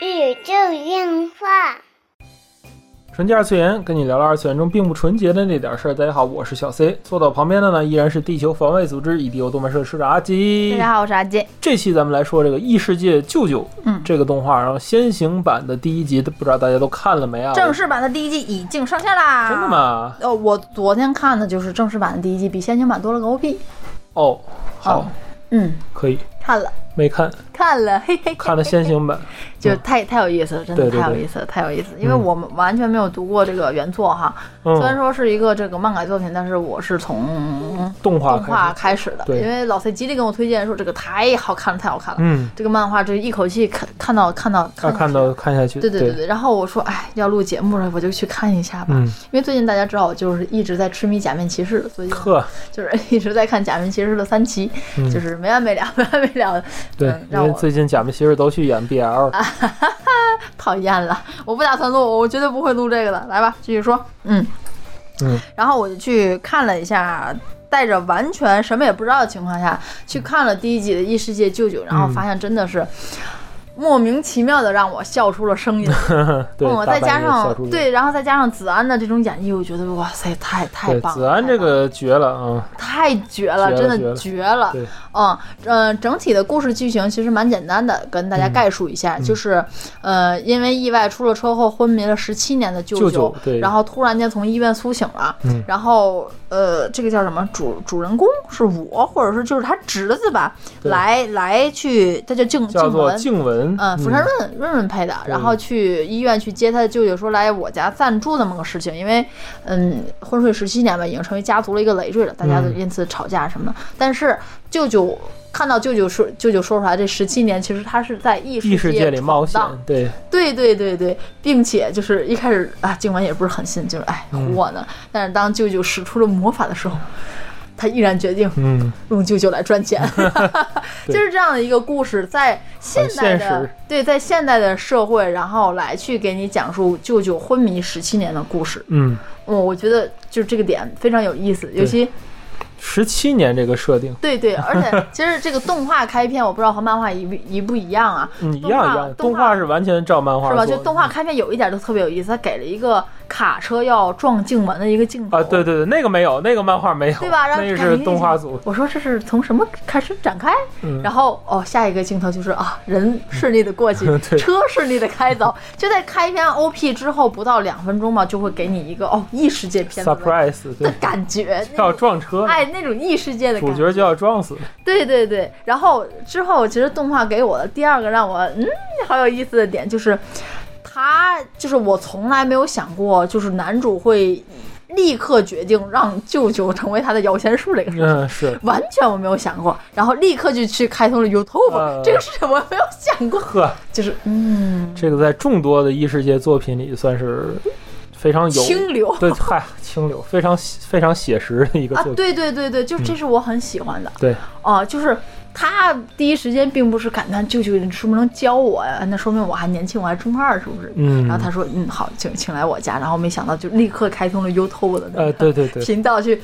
宇宙电话。纯洁二次元，跟你聊聊二次元中并不纯洁的那点事儿。大家好，我是小 C，坐到旁边的呢依然是地球防卫组织 EDO 动漫社社长阿基。大家好，我是阿基。这期咱们来说这个异世界舅舅，嗯这个动画，然后先行版的第一集，不知道大家都看了没啊？正式版的第一季已经上线啦！真的？吗？呃，我昨天看的就是正式版的第一季，比先行版多了个 OP。哦，好，哦嗯，可以，看了，没看，看了，嘿嘿，看了先行版。就太太有意思了，真的太有意思了，太有意思。了。因为嗯。我们完全没有读过这个原作哈，虽然嗯，说是一个这个漫改作品，但是我是从动画动画开始，的，对因为老 C 极力跟我推荐说这个太好看了，太好看了。嗯，这个漫画这一口气看看到看到看看到看下去，对对对对。对，然后我说，哎，要录节目了，我就去看一下吧。嗯，因为最近大家知道，我就是一直在痴迷假面骑士，所以呵，就是 一直在看假面骑士的三期，嗯。就是没完没了，没完没了，对因为最近假面骑士都去演 BL，讨厌了。我不打算录，我绝对不会录这个的。来吧，继续说。嗯嗯，然后我就去看了一下。带着完全什么也不知道的情况下去看了第一集的《异世界舅舅》，然后发现真的是莫名其妙的让我笑出了声音。对，嗯，再加上对，然后再加上子安的这种演绎，我觉得哇塞，太太，棒了！子安这个绝了啊，太绝了，真的绝了。嗯，呃，整体的故事剧情其实蛮简单的，跟大家嗯。概述一下，就是，呃，因为意外出了车祸昏迷了十七年的舅舅然后突然间从医院苏醒了，嗯。然后呃，这个叫什么？主主人公是我，或者是就是他侄子吧，来来去，他叫静叫做静文。嗯，釜山润润润配的，然后去医院去接他的舅舅，说来我家暂住那么个事情，因为嗯昏睡十七年吧，已经成为家族的一个累赘了，大家都嗯。因此吵架什么的。但是舅舅看到舅舅说舅舅说出来，这十七年其实他是在异异世界里冒险。荡，对，对对对对，并且就是一开始啊，静雯也不是很信，就是哎嗯。唬我呢。但是当舅舅使出了魔法的时候，他毅然决定嗯，用舅舅来赚钱，就是这样的一个故事，在现代的对，在现代的社会，然后来去给你讲述舅舅昏迷十七年的故事。嗯，嗯，我觉得就这个点非常有意思，尤其十七年这个设定，对对，而且其实这个动画开篇，我不知道和漫画一不一不一样啊。嗯，一样一样，动画是完全照漫画是吧？就动画开篇有一点都特别有意思，他给了一个卡车要撞静雯的一个镜头啊，对对对，那个没有，那个漫画没有，对吧？然后那个是动画组，我说这是从什么开始展开？嗯然后哦，下一个镜头就是啊，人顺利的过去，对车顺利的开走。就在开篇 OP 之后不到两分钟嘛，就会给你一个哦异世界片子的 surprise，的，感觉，那要撞车，哎那种异世界的感觉。主角就要撞死，对对对，然后之后其实动画给我的第二个让我嗯好有意思的点就是，他就是我从来没有想过，就是男主会立刻决定让舅舅成为他的摇钱树这个事情。嗯，是，完全我没有想过，然后立刻就去开通了 YouTube，、呃这个事情我没有想过，呵，就是嗯，这个在众多的异世界作品里算是非常有清流。对，嗨，清流，非常非常写实的一个啊作，品，对对对对，就这是我很喜欢的，对，哦、就是他第一时间并不是感叹舅舅，你是不是能教我呀？那说明我还年轻，我还中二，是不是？嗯，然后他说，嗯，好，请请来我家，然后没想到就立刻开通了 YouTube 的那呃，个对对对，频道去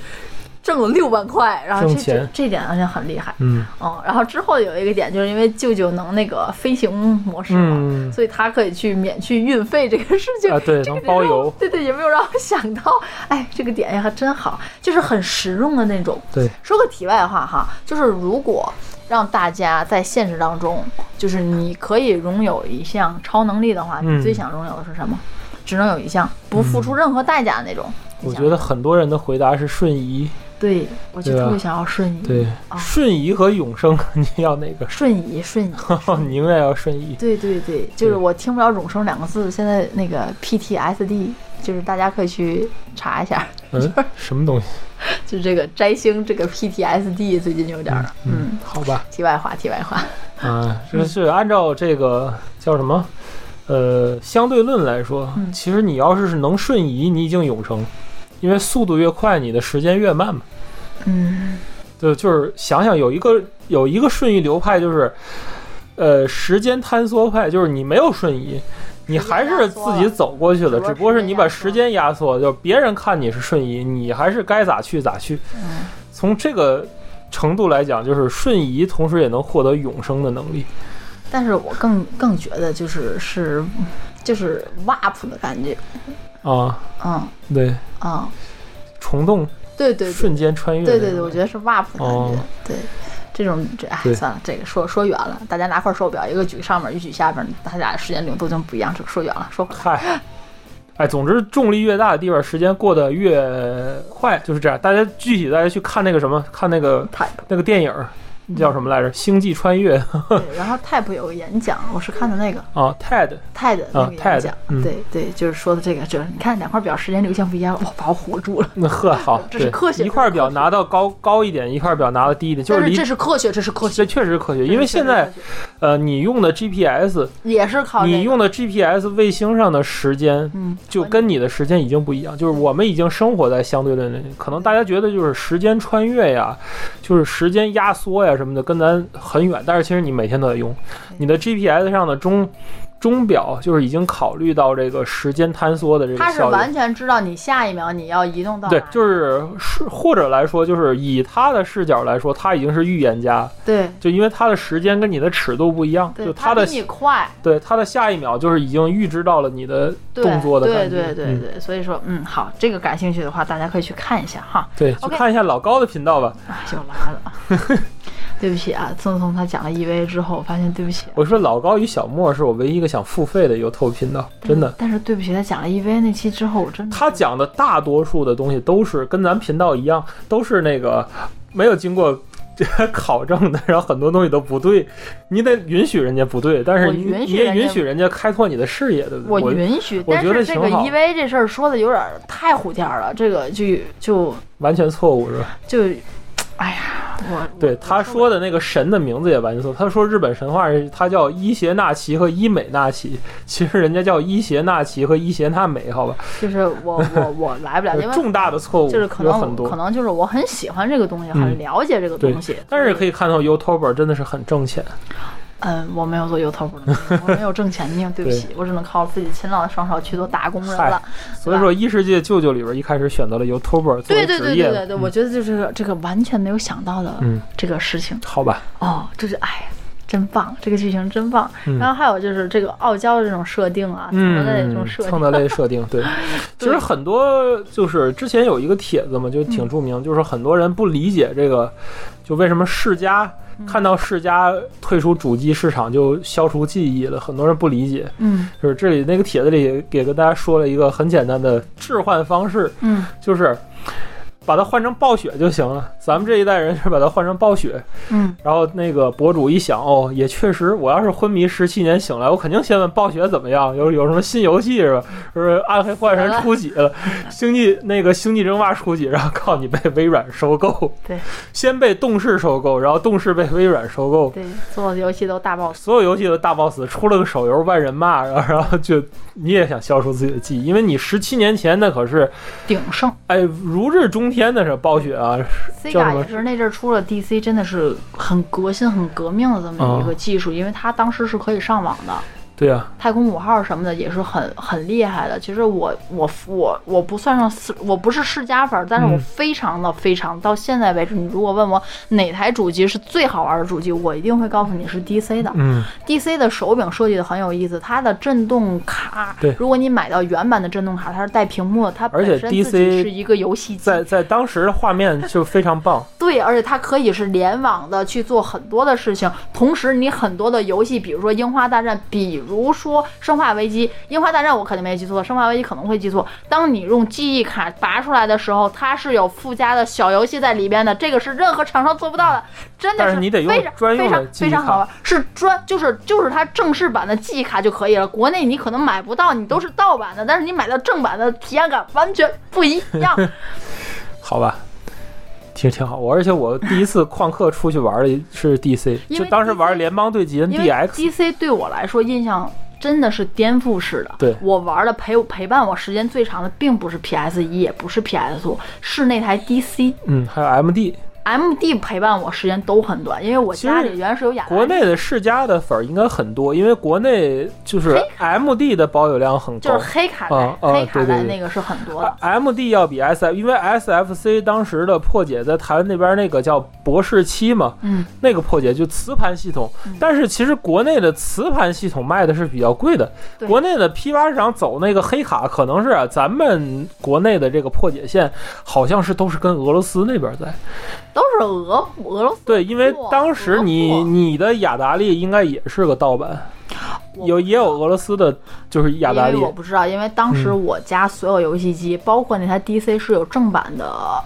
挣了六万块，然后这这这点好像很厉害。嗯嗯，然后之后有一个点，就是因为舅舅能那个飞行模式嘛，嗯所以他可以去免去运费这个事情。啊，对，能包邮，对对，也没有让我想到，哎，这个点也还真好，就是很实用的那种。对，说个题外话哈，就是如果让大家在现实当中，就是你可以拥有一项超能力的话，嗯你最想拥有的是什么？只能有一项，不付出任何代价的那种。我觉得很多人的回答是瞬移，对，我就特别想要瞬移。对，啊瞬移和永生，你要哪个？瞬移，瞬移。宁愿要瞬移。对对对，就是我听不了“永生”两个字，现在那个 PTSD，就是大家可以去查一下，嗯，什么东西？就是这个摘星这个 PTSD 最近有点儿，嗯，好吧，题外话，题外话，啊，这是按照这个叫什么？呃，相对论来说，嗯其实你要是是能瞬移，你已经永生，因为速度越快，你的时间越慢嘛。嗯对就是想想有一个有一个瞬移流派，就是呃时间坍缩派，就是你没有瞬移，你还是自己走过去了，只不过是你把时间压缩，就别人看你是瞬移，你还是该咋去咋去。嗯从这个程度来讲，就是瞬移，同时也能获得永生的能力。但是我更更觉得就是是就是 WAP 的感觉，啊，嗯。对，嗯，虫洞对对对。瞬间穿越，对对对，我觉得是 WAP 的感觉，哦。对。这种这哎算了，这个说说远了，大家拿块手表，一个举上面，一个举下边，大家时间流都这么不一样，这个说远了，说回来，嗨，哎，总之重力越大的地方，时间过得越快，就是这样。大家具体大家去看那个什么，看那个那个电影儿叫什么来着，《星际穿越》对，然后 Type 有个演讲，我是看的那个。啊，TED，TED 那个演 TED 讲，嗯。对对，就是说的这个，就是你看两块表时间流向不一样，哇，把我唬住了。那呵好，这是科学一块表拿到高高一点，一块表拿到低一点，就是离这是科学，这是科学。这，确实是科学，因为现在呃，你用的 GPS，也是靠这个。你用的 GPS 卫星上的时间，嗯，就跟你的时间已经不一样，就是我们已经生活在相对论里，可能大家觉得就是时间穿越呀，就是时间压缩呀什么的，跟咱很远，但是其实你每天都在用，你的 GPS 上的钟钟表就是已经考虑到这个时间坍缩的这个它是。完全知道你下一秒你要移动到哪，对就是是或者来说，就是以他的视角来说，他已经是预言家，对就因为他的时间跟你的尺度不一样，对，他的它比你快，对他的下一秒就是已经预知到了你的对动作的感觉，对对对嗯对，所以说，嗯，好，这个感兴趣的话，大家可以去看一下哈。对，去 OK 看一下老高的频道吧。啊，又来了，对不起啊，自从他讲了 EV 之后，我发现对不起啊。我说老高与小莫是我唯一一个想付费的 YouTube 频道，真的。但是对不起，他讲了 EV 那期之后，我真的他讲的大多数的东西都是跟咱频道一样，都是那个没有经过这个考证的，然后很多东西都不对，你得允许人家不对，但是你你也允许人家开拓你的视野，对不对我？允许，我觉得这个 EV 这事儿说的有点儿太虎天儿了，这个就就完全错误是吧？就，哎呀，我我对他说的那个神的名字也完全错。他说日本神话是他叫伊邪那岐和伊美那岐，其实人家叫伊邪那岐和伊邪那美，好吧？就是我我我来不了，因为重大的错误就是可有很多能可。能就是我很喜欢这个东西，嗯很了解这个东西，但是可以看到 YouTuber 真的是很挣钱，嗯，我没有做 YouTube 我没有挣钱的命，对不起，我只能靠自己勤劳的双手去做打工人了。所以说异世界舅舅里边一开始选择了 YouTuber 作对对为职业，对对对对，嗯我觉得就是这个完全没有想到的嗯，这个事情好吧，哦，就是哎。真棒，这个剧情真棒。嗯然后还有就是这个傲娇的这种设定啊，蹭的类这种嗯，设定，蹭的类设定，对，其实很多就是之前有一个帖子嘛，就挺著名，就是很多人不理解这个，就为什么世嘉嗯看到世嘉退出主机市场就消除记忆了，很多人不理解。嗯就是这里那个帖子里给跟大家说了一个很简单的置换方式，嗯就是把它换成暴雪就行了。咱们这一代人是把它换成暴雪，嗯，然后那个博主一想，哦，也确实，我要是昏迷十七年醒来，我肯定先问暴雪怎么样，有有什么新游戏是吧？就是暗黑破坏神出几了，星际那个星际争霸出几，然后靠你被微软收购，对 先被动视收购，然后动视被微软收购。对，所有的游戏都大 boss。所有游戏都大 boss 出了个手游万人骂，然后然后就你也想消除自己的记忆，因为你十七年前那可是鼎盛哎如日中天的是暴雪啊，叫什，Sega 么也是那阵儿出了 DC，真的是很革新、很革命的这么一个技术，因为它当时是可以上网的。对啊，太空五号什么的也是很很厉害的。其实我我我我不算上世，我不是世家粉儿，但是我嗯。非常的非常到现在为止，你如果问我哪台主机是最好玩的主机，我一定会告诉你是 DC 的。嗯，DC 的手柄设计的很有意思，它的震动卡对，如果你买到原版的震动卡，它是带屏幕的，它而且本身自己 DC 是一个游戏机，在在当时的画面就非常棒，对，而且它可以是联网的去做很多的事情，同时你很多的游戏，比如说《樱花大战》，比如说《生化危机》，《樱花大战》我肯定没记错，《生化危机》可能会记错。当你用记忆卡拔出来的时候，它是有附加的小游戏在里边的，这个是任何厂商做不到的，真的是非常非常非常好玩，是专就是就是它正式版的记忆卡就可以了。国内你可能买不到，你都是盗版的，但是你买到正版的体验感完全不一样。好吧。挺挺好，我而且我第一次旷课出去玩的是 DC，就当时 DC 玩联邦对极因为 NDX，DC 对我来说印象真的是颠覆式的。对我玩的陪陪伴我时间最长的，并不是 PS 一，也不是 PS 五，是那台 DC。嗯，还有 MD，MD 陪伴我时间都很短，因为我家里原来是有雅国内的世嘉的粉儿应该很多，因为国内就是 MD 的保有量很高就是。黑卡带，黑卡带那个是很多的。MD 要比 SF，因为 SFC 当时的破解在台湾那边那个叫博士七嘛，嗯，那个破解就磁盘系统，但是其实国内的磁盘系统卖的是比较贵的，国内的批发市场走那个黑卡，可能是啊，咱们国内的这个破解线好像是都是跟俄罗斯那边在，都是俄俄罗斯对，因为当时你你的雅达利应该也是个盗版，有也有俄罗斯的，就是雅达利我不知道，因为当时嗯我家所有游戏机，包括那台 DC 是有正版的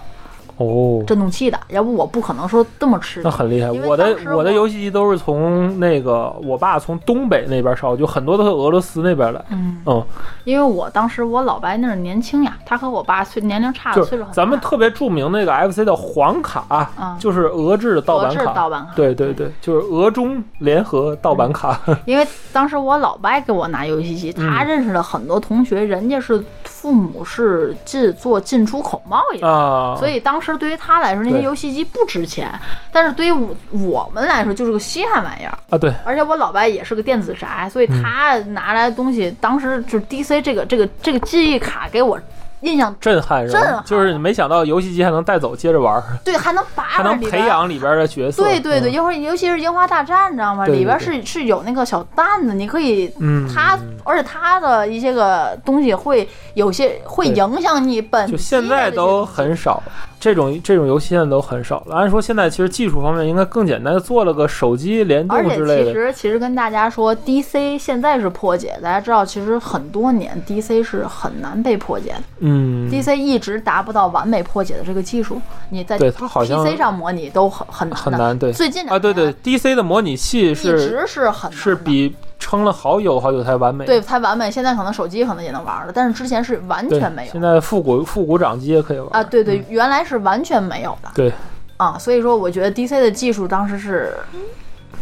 哦。震动器的，要不我不可能说这么吃那。很厉害，我的我的游戏机都是从那个我爸从东北那边烧，就很多都是俄罗斯那边来。嗯，嗯，因为我当时我老白那是年轻呀，他和我爸岁年龄差的就是岁数很大。咱们特别著名那个 FC 的黄卡，嗯就是俄制的盗俄制版卡。盗版卡，对对对，就是俄中联合盗版卡。因为当时我老白给我拿游戏机，他认识了很多同学，人家是父母是进做进出口贸易的。啊，所以当时对于他来说，那些游戏机不值钱，但是对于我我们来说就是个稀罕玩意儿。啊，对，而且我老白也是个电子宅，所以嗯他拿来的东西，当时就是 DC 这个这个这个记忆卡给我印象震撼是吧？震撼就是你没想到游戏机还能带走接着玩儿，对，还能拔 还能培。养里边的角色。对对对，嗯一会儿尤其是樱花大战，你知道吗？对对里边对是是有那个小蛋子，你可以嗯，它，而且它的一些个东西会有些会影响你本就机现在都很少，这种这种游戏现在都很少了。按说现在其实技术方面应该更简单，做了个手机联而且动之类的。其实其实跟大家说，DC 现在是破解，大家知道，其实很多年 DC 是很难被破解的、嗯，d c 一直达不到完美破解的这个技术，你在对它好像 PC 上模拟都很很难。很难。对最近两啊，对对，DC 的模拟器一是直是很难是比撑了好久好久才完美。对才完美，现在可能手机可能也能玩了，但是之前是完，全没有现在复古复古掌机也可以玩啊。对对，原来是完全没有的。对，啊，所以说我觉得 DC 的技术当时是，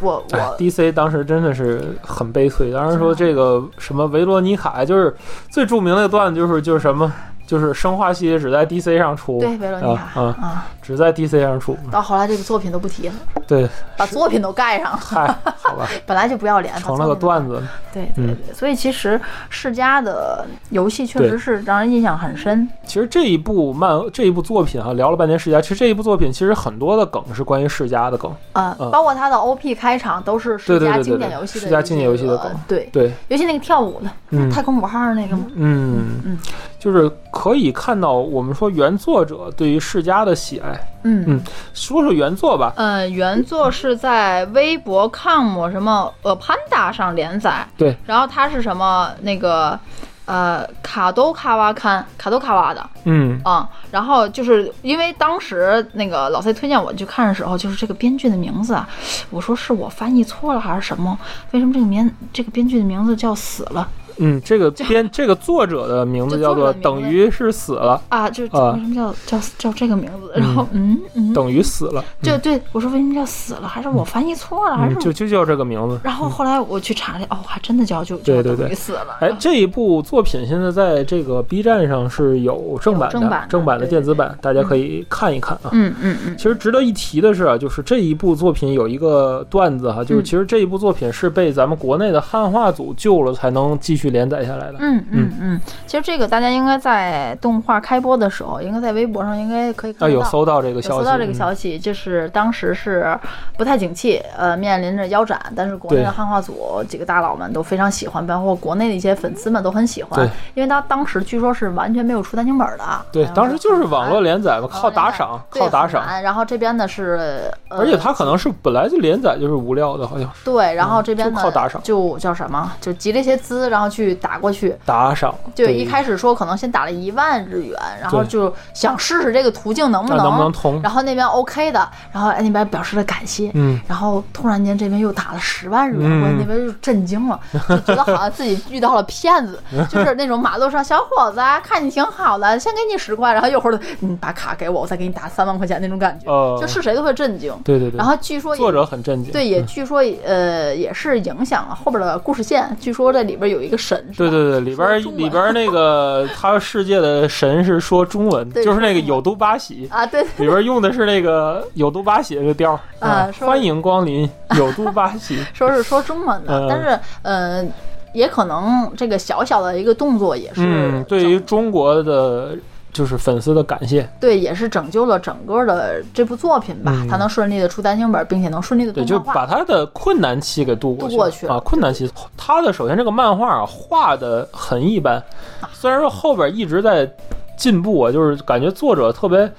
我哎我，DC 当时真的是很悲催。当时说这个什么维罗妮卡，就是最著名的段子，就是就是什么，就是生化系列只在 DC 上出，对维罗妮卡啊啊，啊，只在 DC 上出。到后来这个作品都不提了，对，把作品都盖上了，嗨，好吧，本来就不要脸，把成了个段子。对对嗯对，所以其实世嘉的游戏确实是让人印象很深。其实这一部漫这一部作品哈，聊了半天世嘉，其实这一部作品其实很多的梗是关于世嘉的梗。啊，嗯包括它的 OP 开场都是世嘉经典游戏的世嘉经典游戏的梗对，对，尤其那个跳舞的嗯太空五号那个吗？嗯嗯，就是可以看到我们说原作者对于世嘉的喜爱。嗯。嗯说说原作吧，呃，原作是在微博 com 什么呃 Panda 上连载，对，然后它是什么那个呃卡都卡哇刊卡都卡哇的，嗯。嗯，然后就是因为当时那个老 C 推荐我去看的时候，就是这个编剧的名字啊，我说是我翻译错了还是什么？为什么这个名这个编剧的名字叫死了嗯，这个编这个作者的名字叫做等于是死了，啊？就是啊为什么叫、叫叫这个名字？然后嗯嗯，等于死了，就对我说为什么叫死了？还是我翻译错了？还是嗯，就就叫这个名字。然后后来我去查了，哦，还真的叫就就对对对等于死了。哎，这一部作品现在在这个 B 站上是有正版的，正版的的电子版，大家可以看一看啊。嗯嗯嗯，其实值得一提的是啊，就是这一部作品有一个段子哈，就是嗯其实这一部作品是被咱们国内的汉化组救了，才能继续连载下来的。嗯嗯嗯，其实这个大家应该在动画开播的时候，应该在微博上应该可以啊，看得到。有搜到这个消息，搜到这个嗯消息，就是当时是不太景气，呃，面临着腰斩，但是国内的汉化组几个大佬们都非常喜欢，包括国内的一些粉丝们都很喜欢。对，因为他当时据说是完全没有出单行本的，对，当时就是网络连载嘛，靠打赏，靠打赏。然后这边呢是，呃、而且他可能是本来就连载就是无料的，好像是。对，然后这边呢就靠打赏。就叫什么，就集了一些资，然后去打过去。打赏。就对一开始说可能先打了一万日元，然后就想试试这个途径能不能能不能通？然后那边 OK 的，然后哎那边表示了感谢，嗯，然后突然间这边又打了十万日元，嗯我那边就震惊了，就觉得好像自己遇到了骗子，就是那种马路上小伙子啊，看你挺好的，先给你十块，然后一会儿你把卡给我，我再给你打三万块钱那种感觉，呃，就是谁都会震惊。对对对。然后据说也作者很震惊。对，也据说呃也是影响了后边的故事线。据说这里边有一个神，对对对，里边里边儿 那个他世界的神是说中文，就是那个有都巴喜，啊，对，里边用的是那个有都巴喜这个调儿啊欢迎光临 有都巴喜。说是说中文的，嗯但是呃，也可能这个小小的一个动作也是嗯，对于中国的就是粉丝的感谢，对，也是拯救了整个的这部作品吧。嗯它能顺利的出单行本，并且能顺利的对。就把他的困难期给度过度过去啊。困难期，他的首先这个漫画啊画的很一般，虽然说后边一直在进步啊，就是感觉作者特别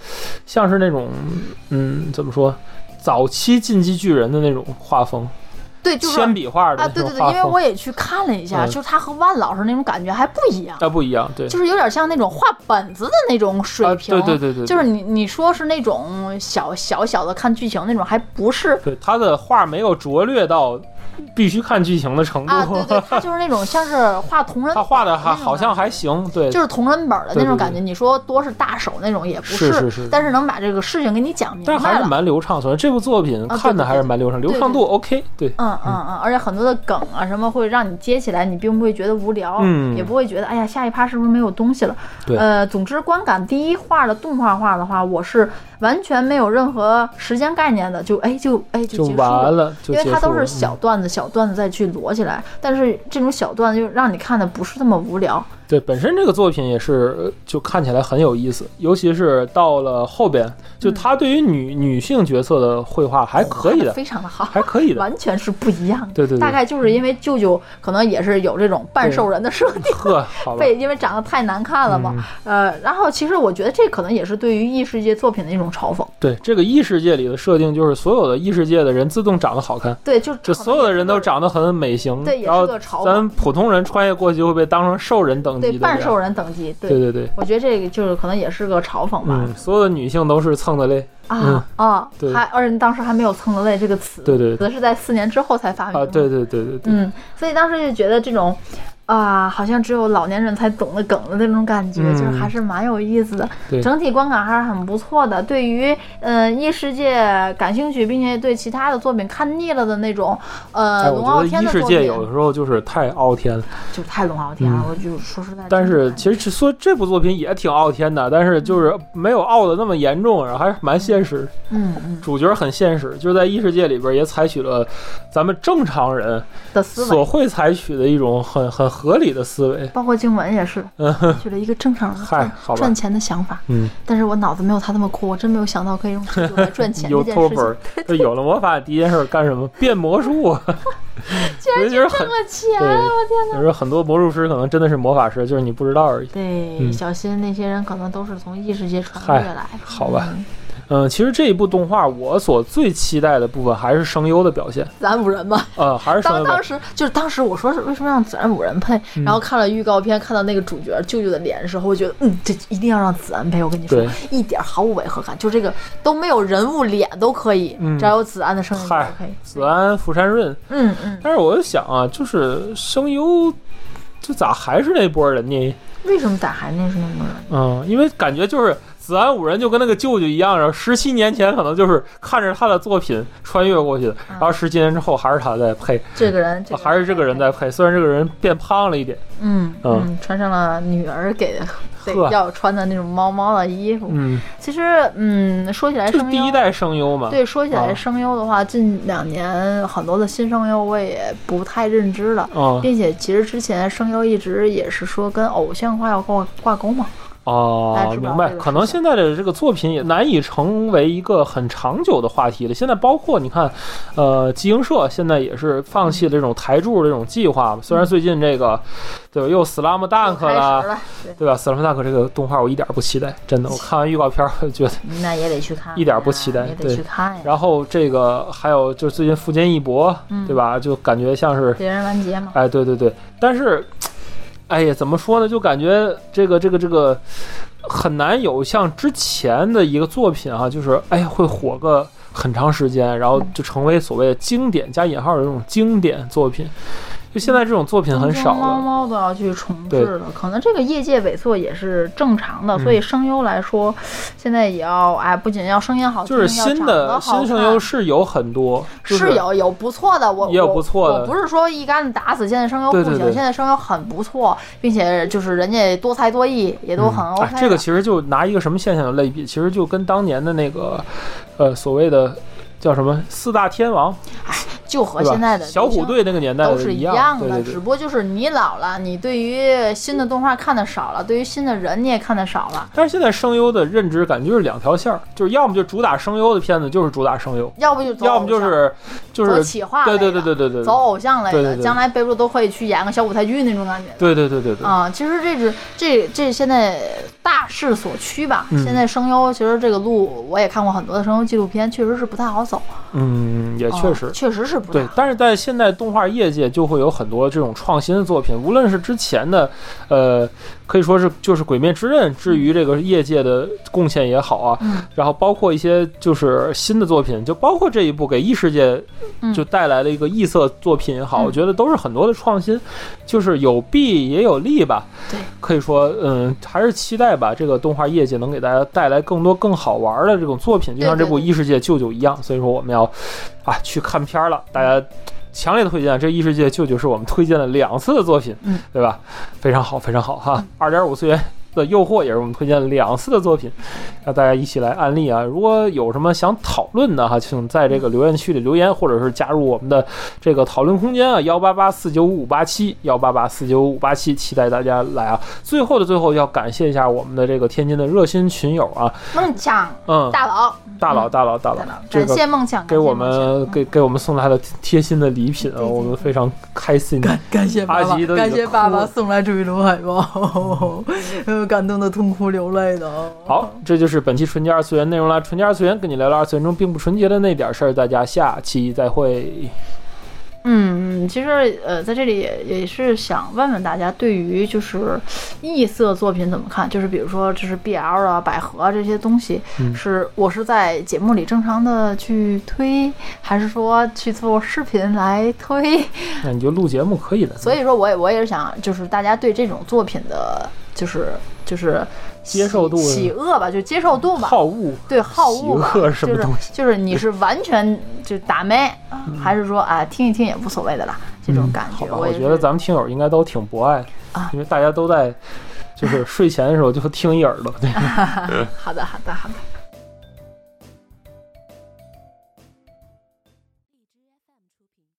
像是那种嗯怎么说，早期进击巨人的那种画风，对，就是铅笔画的啊，对对对，因为。我也去看了一下，嗯就是他和万老师那种感觉还不一样，啊，不一样，对，就是有点像那种画本子的那种水啊，平。对对对对，就是你你说是那种小小小的看剧情那种，还不是对他的画没有拙劣到必须看剧情的程度，啊？对对，他 就是那种像是画同人，他画的还好像还。行，对，就是同人本的那种感觉，你说多是大手那种也不是是是但是能把这个事情给你讲明但是还是。蛮流畅，所以这部作品看的还是蛮流畅，流畅度 OK，对。嗯嗯嗯，而且很多的梗啊什么会让你接起来，你并不会觉得无聊，嗯也不会觉得哎呀下一趴是不是没有东西了？对呃，总之观感第一画的动画化的话，我是完全没有任何时间概念的，就哎就哎就就结束了。完了，就因为它都是小段段子、小段子再去摞起来，但是这种小段子就让你看的不是那么无聊。对，本身这个作品也是，呃就看起来很有意思，尤其是到了后边，就他对于女、女性角色的绘画还可以的，非常的好，还可以的。完全是不一样的。对对对大概就是因为舅舅可能也是有这种半兽人的设定，呵，好吧，被因为长得太难看了嘛。嗯呃，然后其实我觉得这可能也是对于异世界作品的一种嘲讽。对这个异世界里的设定，就是所有的异世界的人自动长得好看，对，就就所有的人都长得很美型，对也是然后个嘲讽咱普通人穿越过去就会被当成兽人等对半兽人等级。对。对对，我觉得这个就是可能也是个嘲讽吧。嗯，所有的女性都是蹭的累啊啊，对。还而且当时还没有“蹭的累”这个词，对对对。可能是在四年之后才发明的。啊，对对对对对，嗯，所以当时就觉得这种。啊，好像只有老年人才懂的梗的那种感觉，嗯就是还是蛮有意思的。对整体观感还是很不错的。对于呃异世界感兴趣，并且对其他的作品看腻了的那种，呃，哎，龙傲我觉得异天的世界有的时候就是太傲天了。就是太龙傲天了。嗯我就说实在，但是其实说这部作品也挺傲天的，但是就是没有傲的那么严重，然后还是蛮现实。嗯嗯主角很现实，就是在异世界里边也采取了咱们正常人的思维所，会采取的一种很很合理的思维。包括静文也是，举了一个正常人赚赚钱的想法。嗯但是我脑子没有他那么酷，我真没有想到可以用这个来赚钱 这件事情。就有了魔法，第一件事干什么？变魔术。竟然所以就挣了钱，我天哪！有时候很多魔术师可能真的是魔法师，就是你不知道而已。对，嗯小心那些人可能都是从异世界穿嗨越来的。好吧嗯，嗯，其实这一部动画我所最期待的部分还是声优的表现，子安五人吧，呃，还是当当时就是当时我说是为什么让子安五人配，嗯然后看了预告片，看到那个主角舅舅的脸的时候，我觉得嗯，这一定要让子安配。我跟你说，一点毫无违和感，就这个都没有人物脸都可以，嗯只要有子安的声音就嗨 OK。子安福山润。嗯嗯，但是我就想啊，就是声优，就咋还是那波人呢？为什么咋还那是那么人？嗯，因为感觉就是子安五人就跟那个舅舅一样，然后十七年前可能就是看着他的作品穿越过去的，然后十七年之后还是他在配，这个人，这个还是这个人在配，虽然这个人变胖了一点，嗯嗯嗯，穿上了女儿给 的要穿的那种猫猫的衣服。嗯，其实，嗯，说起来声优是第一，代声优嘛，对，说起来啊声优的话，近两年很多的新声优我也不太认知了。嗯，并且其实之前声优一直也是说跟偶像化要挂挂钩嘛，哦明白这。个可能现在的这个作品也难以成为一个很长久的话题了。现在包括你看，呃，集英社现在也是放弃了这种台柱这种计划嘛。虽然最近这个，对吧，又 Slam Dunk 啦，了，对，吧？Slam Dunk 这个动画我一点不期待，真的，我看完预告片儿我就觉得。那也得去看，一点不期待对。然后这个还有就是最近富坚义博，嗯对吧？就感觉像是，别人完结嘛，哎，对对对，但是，哎呀，怎么说呢？就感觉这个这个这个很难有像之前的一个作品啊，就是哎呀会火个很长时间，然后就成为所谓的经典加引号的这种经典作品。就现在这种作品很少了。猫猫都要去重置了，可能这个业界萎缩也是正常的，嗯所以声优来说，现在也要哎，不仅要声音好听，就是新的新声优是有很多，是有有不错的，我也有不错的我不是说一竿子打死现在声优不行，现在声优很不错，并且就是人家多才多艺，也都很嗯 OK 这个其实就拿一个什么现象的类比，其实就跟当年的那个，呃，所谓的叫什么四大天王，就和？现在的小虎队那个年代都是一样的，对对对。只不过就是你老了，你对于新的动画看的少了，对于新的人你也看的少了。但是现在声优的认知感觉就是两条线儿，就是要么就主打声优的片子就是主打声优，要不就走要么就是就是走企划对对对对对对走偶像类的，将来背不住都可以去演个小舞台剧那种感觉。对对对对对，啊、其实这是这这现在大势所趋吧。嗯现在声优其实这个路我也看过很多的声优纪录片，确实是不太好走。嗯，也确实啊。确实是对但是在现代动画业界就会有很多这种创新的作品，无论是之前的，呃，可以说是就是《鬼灭之刃》至于这个业界的贡献也好啊，嗯。然后包括一些就是新的作品，就包括这一部给异世界嗯。就带来了一个异色作品也好，嗯。我觉得都是很多的创新，就是有弊也有利吧。对，可以说，嗯，还是期待吧，这个动画业界能给大家带来更多更好玩的这种作品，就像这部《异世界舅舅》一样。所以说，我们要啊去看片儿了，大家。强烈推荐，这《异世界舅舅》是我们推荐了两次的作品，嗯，对吧？非常好，非常好哈！二点五次元的诱惑也是我们推荐两次的作品，让大家一起来案例啊！如果有什么想讨论的哈，请在这个留言区里留言，或者是加入我们的这个讨论空间啊，幺八八四九五五八七幺八八四九五五八七，期待大家来啊！最后的最后，要感谢一下我们的这个天津的热心群友啊，梦想嗯，大佬，大佬大佬大佬，，这感谢个梦想，给我们给给我们送来了贴心的礼品啊，我们非常开心。感感谢爸爸阿吉感谢爸爸送来追龙海报，呃感动的痛哭流泪的。好，这就是本期纯洁二次元内容啦。纯洁二次元跟你聊聊二次元中并不纯洁的那点事儿，大家下期再会。嗯，其实呃，在这里也也是想问问大家，对于就是异色作品怎么看？就是比如说，就是 BL 啊、百合啊这些东西，嗯是我是在节目里正常的去推，还是说去做视频来推？那你就录节目可以的。所以说，我也我也是想，就是大家对这种作品的，就是就是接受度喜喜恶吧，就接受度吧，好恶，对好恶吧，喜恶什么东西就是就是你是完全就打没，还是说啊听一听也无所谓的啦？这种感觉，嗯好吧，我我觉得咱们听友应该都挺博爱的啊因为大家都在就是睡前的时候就听一耳朵。对好的好的好的。